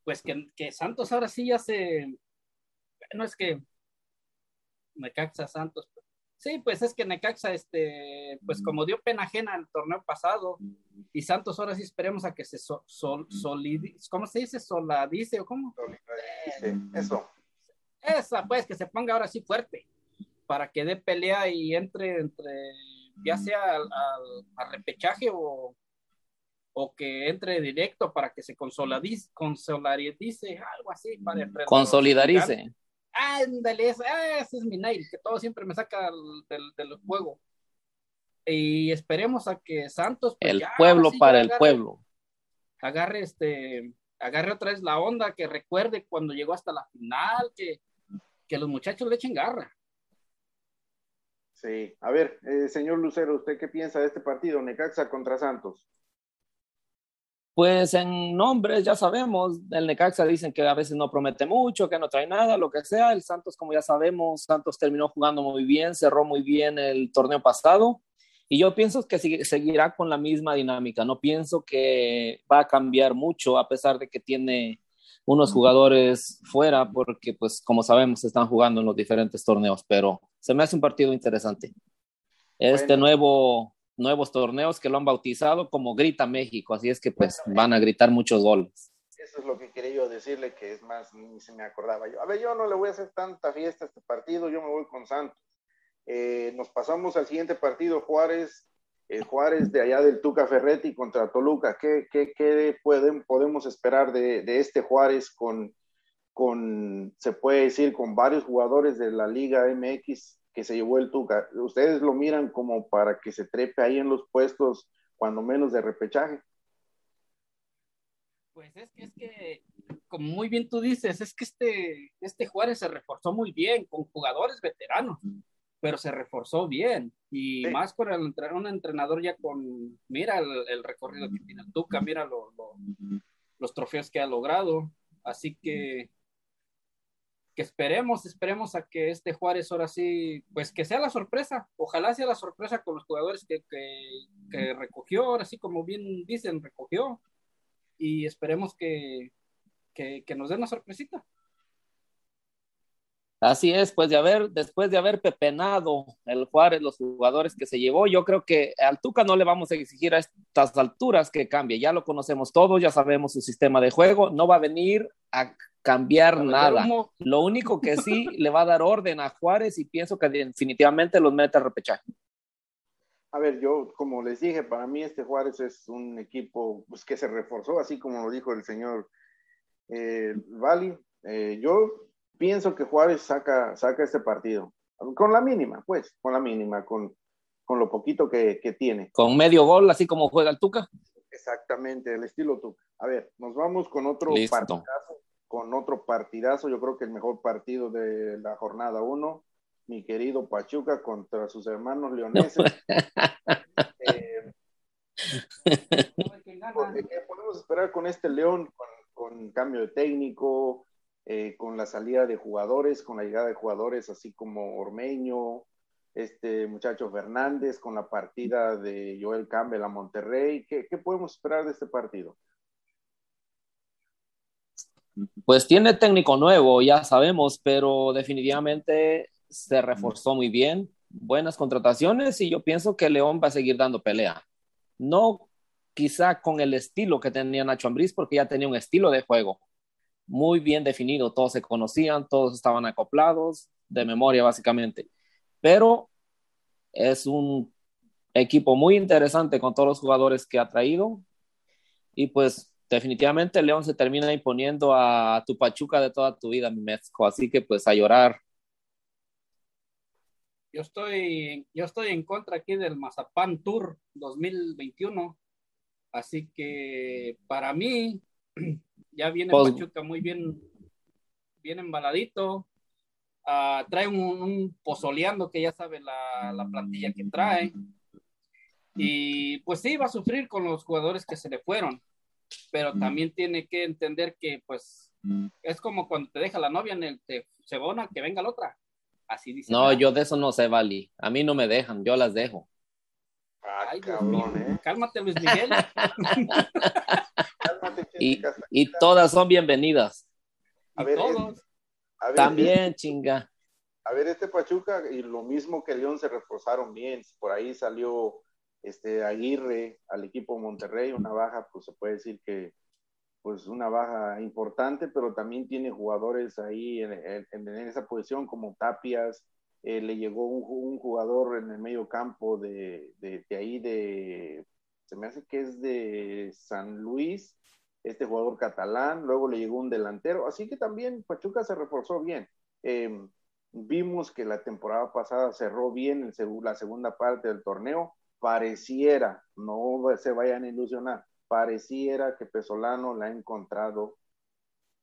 Pues que, que Santos ahora sí ya se. No es que. Necaxa Santos. Sí, pues es que Necaxa, este, pues como dio pena ajena el torneo pasado, y Santos ahora sí esperemos a que se so, sol, solidi- ¿cómo se dice? Soladice o cómo? Sí, eso. Esa, pues, que se ponga ahora sí fuerte, para que dé pelea y entre entre, ya sea al, al- al repechaje o, o que entre directo para que se consoladice, consolidarice, algo así, para Consolidarice. Ándale, ese, ah, ese es mi nail, que todo siempre me saca el- del, del juego. Y esperemos a que Santos. pues, El ya, pueblo sí, para ya el agarre- pueblo. Agarre este, agarre otra vez la onda, que recuerde cuando llegó hasta la final, que, que los muchachos le echen garra. Sí. A ver, eh, señor Lucero, ¿usted qué piensa de este partido, Necaxa contra Santos? Pues en nombres ya sabemos, el Necaxa dicen que a veces no promete mucho, que no trae nada, lo que sea. El Santos, como ya sabemos, Santos terminó jugando muy bien, cerró muy bien el torneo pasado y yo pienso que seguirá con la misma dinámica. No pienso que va a cambiar mucho a pesar de que tiene unos jugadores fuera porque pues como sabemos están jugando en los diferentes torneos, pero se me hace un partido interesante. Este Bueno. nuevo nuevos torneos que lo han bautizado como Grita México, así es que pues van a gritar muchos goles. Eso es lo que quería yo decirle, que es más, ni se me acordaba yo. A ver, yo no le voy a hacer tanta fiesta a este partido, yo me voy con Santos. Eh, nos pasamos al siguiente partido, Juárez, eh, Juárez de allá del Tuca Ferretti contra Toluca. ¿Qué, qué, qué pueden, podemos esperar de, de este Juárez con, con, se puede decir, con varios jugadores de la Liga MX que se llevó el Tuca? ¿Ustedes lo miran como para que se trepe ahí en los puestos, cuando menos de repechaje? Pues es que, es que, como muy bien tú dices, es que este, este Juárez se reforzó muy bien con jugadores veteranos, pero se reforzó bien. Y Sí. más con el, un entrenador ya con, mira el, el recorrido que tiene el Tuca, mira lo- lo- los trofeos que ha logrado. Así que, que esperemos, esperemos a que este Juárez ahora sí, pues que sea la sorpresa. Ojalá sea la sorpresa con los jugadores que, que, recogió, ahora sí, como bien dicen, recogió y esperemos que, que, que nos den una sorpresita. Así es, pues de haber, después de haber pepenado el Juárez, los jugadores que se llevó, yo creo que al Tuca no le vamos a exigir a estas alturas que cambie, ya lo conocemos todos, ya sabemos su sistema de juego, no va a venir a cambiar nada. humo. Lo único que sí le va a dar orden a Juárez y pienso que definitivamente los mete a repechaje. A ver, yo, como les dije, para mí este Juárez es un equipo pues, que se reforzó, así como lo dijo el señor eh, Vali. Eh, yo pienso que Juárez saca, saca este partido, con la mínima, pues, con la mínima, con, con lo poquito que, que tiene. Con medio gol, así como juega el Tuca. Exactamente, el estilo tú. A ver, nos vamos con otro Listo. partidazo, con otro partidazo, yo creo que el mejor partido de la jornada 1, mi querido Pachuca contra sus hermanos leoneses. Eh, ¿Qué podemos esperar con este León, con, con cambio de técnico, eh, con la salida de jugadores, con la llegada de jugadores así como Ormeño, este muchacho Fernández, con la partida de Joel Campbell a Monterrey? ¿Qué, qué podemos esperar de este partido? Pues tiene técnico nuevo, ya sabemos, pero definitivamente se reforzó muy bien, buenas contrataciones y yo pienso que León va a seguir dando pelea. No quizá con el estilo que tenía Nacho Ambriz, porque ya tenía un estilo de juego muy bien definido, todos se conocían, todos estaban acoplados, de memoria básicamente, pero es un equipo muy interesante con todos los jugadores que ha traído y pues definitivamente León se termina imponiendo a tu Pachuca de toda tu vida, mi Mezco, así que pues a llorar. Yo estoy, yo estoy en contra aquí del Mazapán Tour 2021. Así que para mí, ya viene Pues- Pachuca muy bien, bien embaladito. Ah, trae un, un pozoleando que ya sabe la, la plantilla que trae. Y pues sí, va a sufrir con los jugadores que se le fueron. Pero también tiene que entender que pues es como cuando te deja la novia en el te cebona, que venga la otra. Así dice. No, yo de eso no sé, Vali. A mí no me dejan, yo las dejo. Ah, Ay, cabrón. ¿eh? Cálmate, Luis Miguel. Cálmate, Y, y todas son bienvenidas. A y ver, todos. A ver, También, chinga. A ver, este Pachuca y lo mismo que León se reforzaron bien. Por ahí salió este Aguirre al equipo Monterrey, una baja, pues se puede decir que pues una baja importante, pero también tiene jugadores ahí en, en- esa posición como Tapias, eh, le llegó un, jugador en el medio campo de, de, ahí de, se me hace que es de San Luis, este jugador catalán, luego le llegó un delantero, así que también Pachuca se reforzó bien. Eh, vimos que la temporada pasada cerró bien el la segunda parte del torneo, pareciera, no se vayan a ilusionar, pareciera que Pesolano le ha encontrado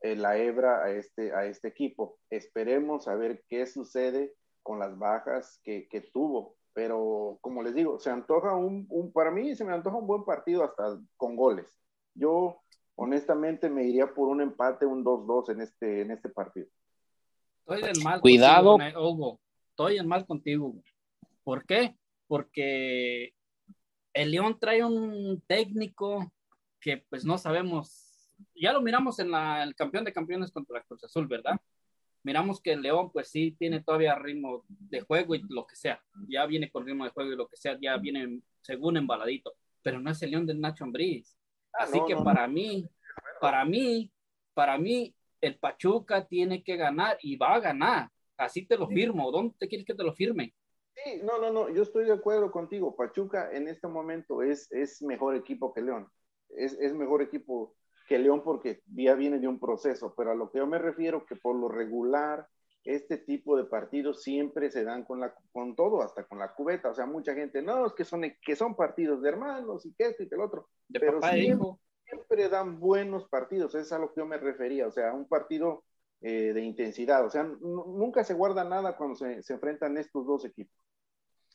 eh, la hebra a este, a este equipo. Esperemos a ver qué sucede con las bajas que, que tuvo. Pero como les digo, se antoja un, un, para mí se me antoja un buen partido hasta con goles. Yo honestamente me iría por un empate, un 2-2 en este, en este partido. Estoy en mal Cuidado. contigo, Hugo. Estoy en mal contigo. ¿Por qué? Porque el León trae un técnico que pues no sabemos. Ya lo miramos en la, el campeón de campeones contra la Cruz Azul, ¿verdad? Miramos que el León pues sí tiene todavía ritmo de juego y lo que sea. Ya viene con ritmo de juego y lo que sea, ya viene según embaladito. Pero no es el León del Nacho Ambriz. Así Ah, no, que no, para mí, para mí, para mí, el Pachuca tiene que ganar y va a ganar. Así te lo firmo. ¿Dónde te quieres que te lo firme? Sí, no, no, no, yo estoy de acuerdo contigo. Pachuca en este momento es, es mejor equipo que León. Es, es mejor equipo que León porque ya viene de un proceso, pero a lo que yo me refiero que por lo regular este tipo de partidos siempre se dan con, la, con todo, hasta con la cubeta. O sea, mucha gente, no, es que son, que son partidos de hermanos y que esto y que el otro. De Pero e siempre- siempre dan buenos partidos, es a lo que yo me refería, o sea, un partido eh, de intensidad, o sea, nunca se guarda nada cuando se, se enfrentan estos dos equipos.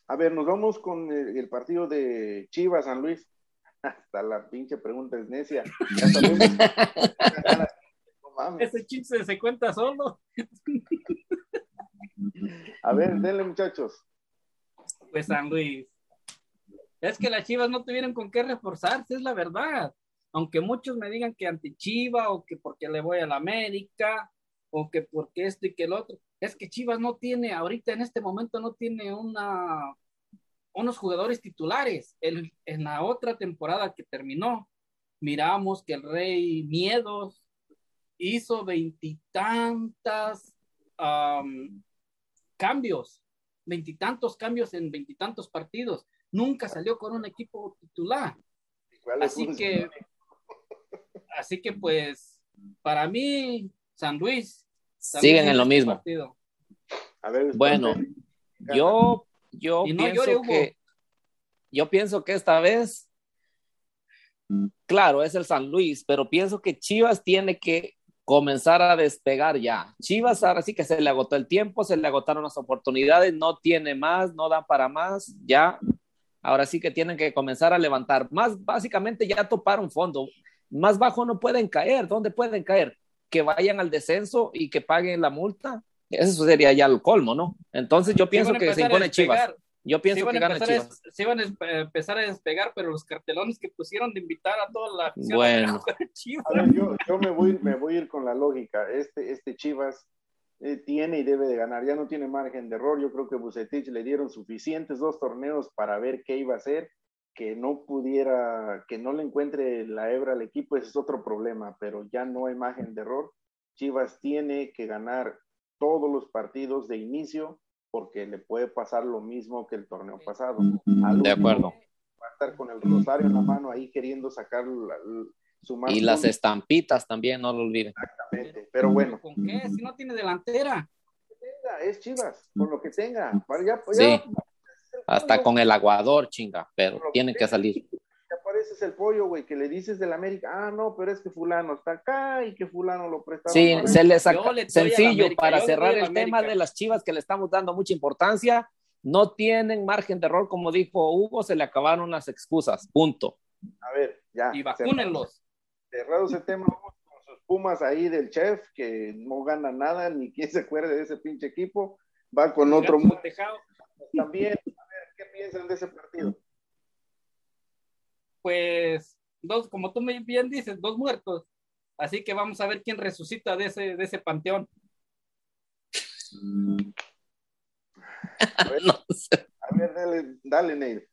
A ver, nos vamos con el, el partido de Chivas San Luis. Hasta la pinche pregunta es necia. No mames. Ese chiste se cuenta solo. A ver, denle muchachos. Pues San Luis. Es que las Chivas no tuvieron con qué reforzarse, es la verdad. Aunque muchos me digan que anti Chiva o que porque le voy a la América o que porque esto y que el otro. Es que Chivas no tiene, ahorita en este momento no tiene una unos jugadores titulares. El- en la otra temporada que terminó, miramos que el Rey Miedos hizo veintitantas am, cambios, veintitantos cambios en veintitantos partidos. Nunca salió con un equipo titular. ¿Cuál es Así que, así que pues, para mí, San Luis. Siguen en lo mismo. partido. A ver, Bueno. Yo, yo no pienso llore, que yo pienso que esta vez, claro, es el San Luis, pero pienso que Chivas tiene que comenzar a despegar ya. Chivas ahora sí que se le agotó el tiempo, se le agotaron las oportunidades, no tiene más, no da para más, ya. Ahora sí que tienen que comenzar a levantar. Más básicamente ya toparon fondo. Más bajo no pueden caer. ¿Dónde pueden caer? Que vayan al descenso y que paguen la multa. Eso sería ya el colmo, ¿no? Entonces yo pienso que se impone Chivas. despegar, Yo pienso que a gana empezar a Chivas. sí van a empezar a despegar, pero los cartelones que pusieron de invitar a toda la afición Bueno. Chivas. Yo, yo me, voy, me voy a ir con la lógica. Este, este Chivas eh, tiene y debe de ganar. Ya no tiene margen de error. Yo creo que Bucetich le dieron suficientes dos torneos para ver qué iba a hacer. Que no pudiera, que no le encuentre la hebra al equipo, ese es otro problema, pero ya no hay margen de error. Chivas tiene que ganar todos los partidos de inicio porque le puede pasar lo mismo que el torneo pasado. Al De acuerdo. Va a estar con el rosario en la mano ahí queriendo sacar la- la- su más Y las estampitas también, no lo olviden. Exactamente. Pero bueno, ¿Con qué? Si no tiene delantera. es Chivas, con lo que tenga. Ya, ya- Sí. Hasta con el aguador, chinga, pero tienen que salir. te apareces el pollo, güey, que le dices del América, ah, no, pero es que fulano está acá y que fulano lo prestaron. Sí, se él. le Yo saca le sencillo América, para cerrar el tema de las chivas que le estamos dando mucha importancia. No tienen margen de error, como dijo Hugo, se le acabaron las excusas. Punto. A ver, ya. Y vacúnenlos. Cerrado ese tema, vamos con sus pumas ahí del chef, que no gana nada, ni quien se acuerde de ese pinche equipo. Va con otro Tejado. también. A ver, ¿qué piensan de ese partido? Pues, dos, como tú muy bien dices, dos muertos. Así que vamos a ver quién resucita de ese, de ese panteón. A ver, No sé. a ver dale, dale, Neil.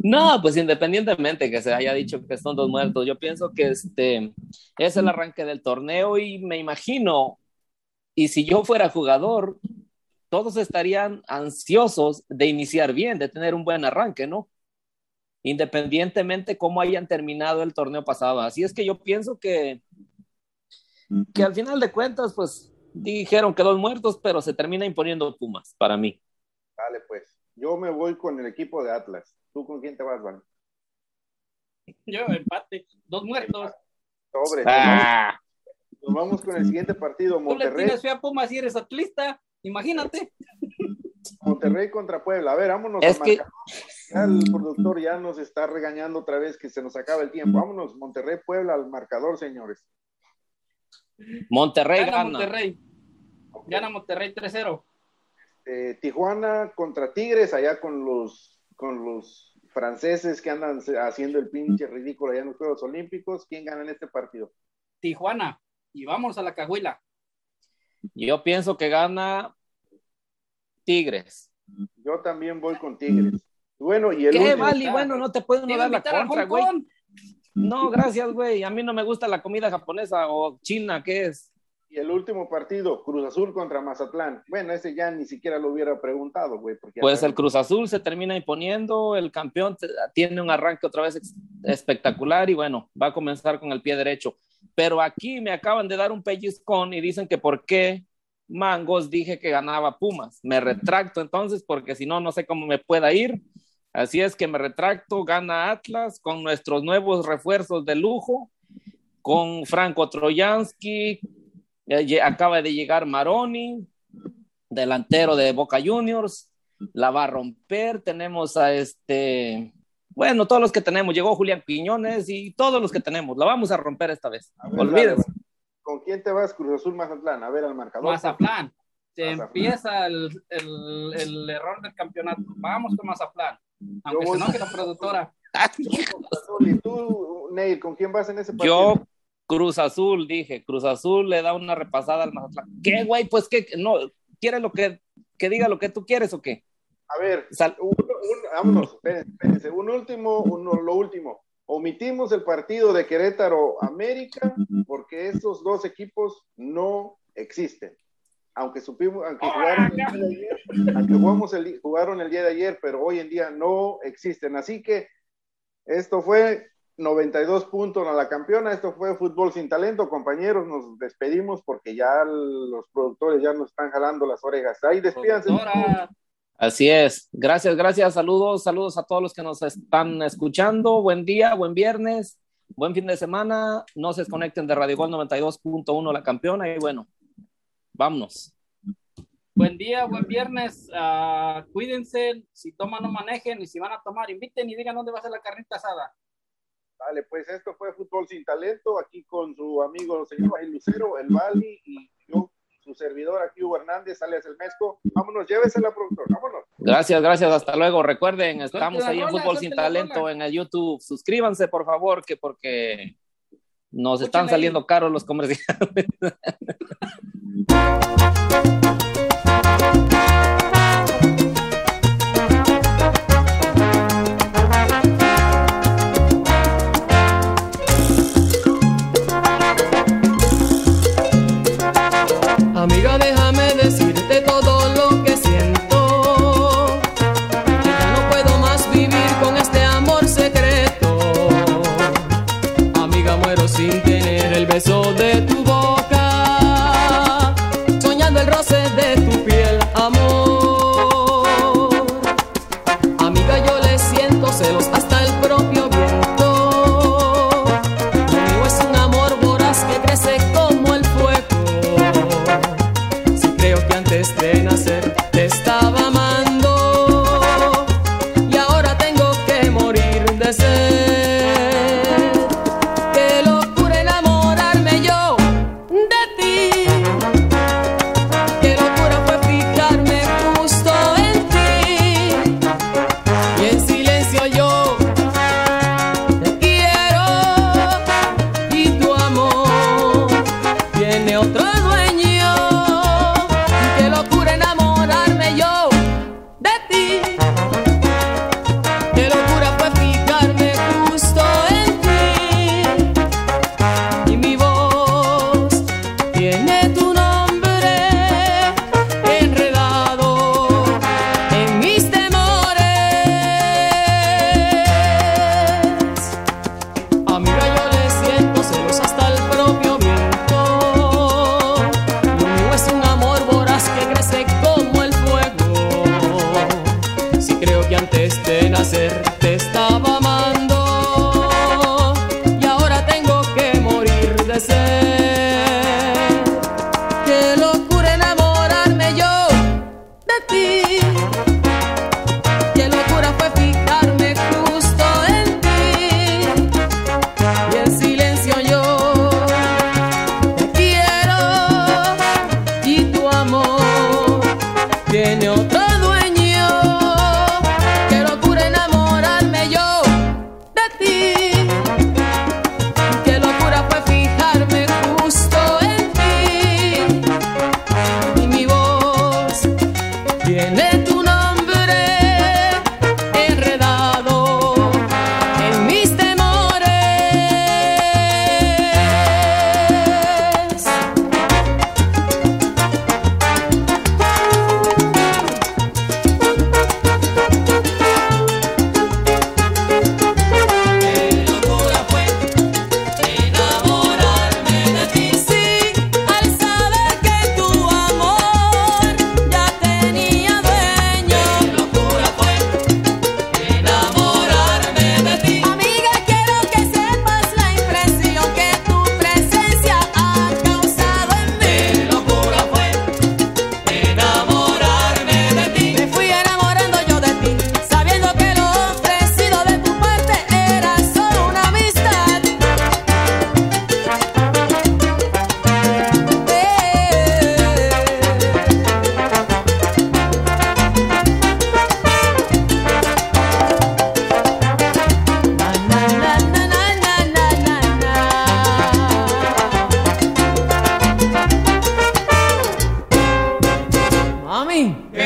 No, pues independientemente que se haya dicho que son dos muertos, yo pienso que este es el arranque del torneo y me imagino, y si yo fuera jugador, todos estarían ansiosos de iniciar bien, de tener un buen arranque, ¿no? Independientemente cómo hayan terminado el torneo pasado. Así es que yo pienso que, que al final de cuentas, pues dijeron que dos muertos, pero se termina imponiendo Pumas para mí. Dale, pues. Yo me voy con el equipo de Atlas. ¿Tú con quién te vas, Van? Yo, empate, dos muertos. Sobre. Ah. Nos vamos con el siguiente partido, Tú le Monterrey. tienes fe a Pumas y eres atlista. Imagínate. Monterrey contra Puebla. A ver, vámonos. Es al que- marcador. Ya el productor ya nos está regañando otra vez que se nos acaba el tiempo. Vámonos, Monterrey, Puebla al marcador, señores. Monterrey Gana gana. Monterrey. Gana Monterrey 3-0. Eh, Tijuana contra Tigres, allá con los, con los franceses que andan haciendo el pinche ridículo allá en los Juegos Olímpicos. ¿Quién gana en este partido? Tijuana. Y vamos a la cajuela. Yo pienso que gana Tigres. Yo también voy con Tigres. Bueno, y el ¿Qué, último, Vali? Bueno, no te pueden dar la contra, güey. No, gracias, güey. A mí no me gusta la comida japonesa o china, ¿qué es? y el último partido, Cruz Azul contra Mazatlán. Bueno, ese ya ni siquiera lo hubiera preguntado, güey. Pues el. Cruz Azul se termina imponiendo, el campeón tiene un arranque otra vez espectacular y bueno, va a comenzar con el pie derecho. Pero aquí me acaban de dar un pellizcón y dicen que por qué Mangos dije que ganaba Pumas. Me retracto entonces porque si no, no sé cómo me pueda ir. Así es que me retracto, gana Atlas con nuestros nuevos refuerzos de lujo, con Franco Troyansky, acaba de llegar Maroni, delantero de Boca Juniors, la va a romper, tenemos a este, bueno, todos los que tenemos, llegó Julián Quiñones y todos los que tenemos, la vamos a romper esta vez, ver, olvídense. dale, ¿Con quién te vas, Cruz Azul Mazatlán? A ver, al marcador. Mazatlán. Se Mazatlán. empieza el, el- el error del campeonato. Vamos con Mazatlán. Aunque se enoje la productora. ¿Y tú, Neil, con quién vas en ese partido? Yo, Cruz Azul, dije, Cruz Azul le da una repasada al Mazatlán. ¿Qué, güey? Pues que, no, ¿quieres lo que, que diga lo que tú quieres o qué? A ver, Sal- un- un- vámonos, espérense, espérense. Un último, uno, lo último. Omitimos el partido de Querétaro América porque esos dos equipos no existen. Aunque supimos, aunque jugaron el día de ayer, aunque jugamos el, jugaron el día de ayer, pero hoy en día no existen. Así que esto fue 92 puntos a la campeona. Esto fue Fútbol sin Talento, compañeros. Nos despedimos porque ya los productores ya nos están jalando las orejas. Ahí despídanse. Productora. Así es. Gracias, gracias. Saludos, saludos a todos los que nos están escuchando. Buen día, buen viernes, buen fin de semana. No se desconecten de Radio Gol 92.1, la campeona. Y bueno, vámonos. Buen día, buen viernes. Ah, cuídense. Si toman, no manejen. Y si van a tomar, inviten y digan dónde va a ser la carnita asada. Vale, pues esto fue Fútbol Sin Talento, aquí con su amigo señor Lucero, el Bali y su servidor aquí, Hugo Hernández, alias El Mesco. Vámonos, llévesela, productor, vámonos. Gracias, gracias. Hasta luego. Recuerden, estamos ahí en Fútbol Sin Talento rola. en el YouTube. Suscríbanse, por favor, que porque nos están saliendo caros los comerciales. mí. Que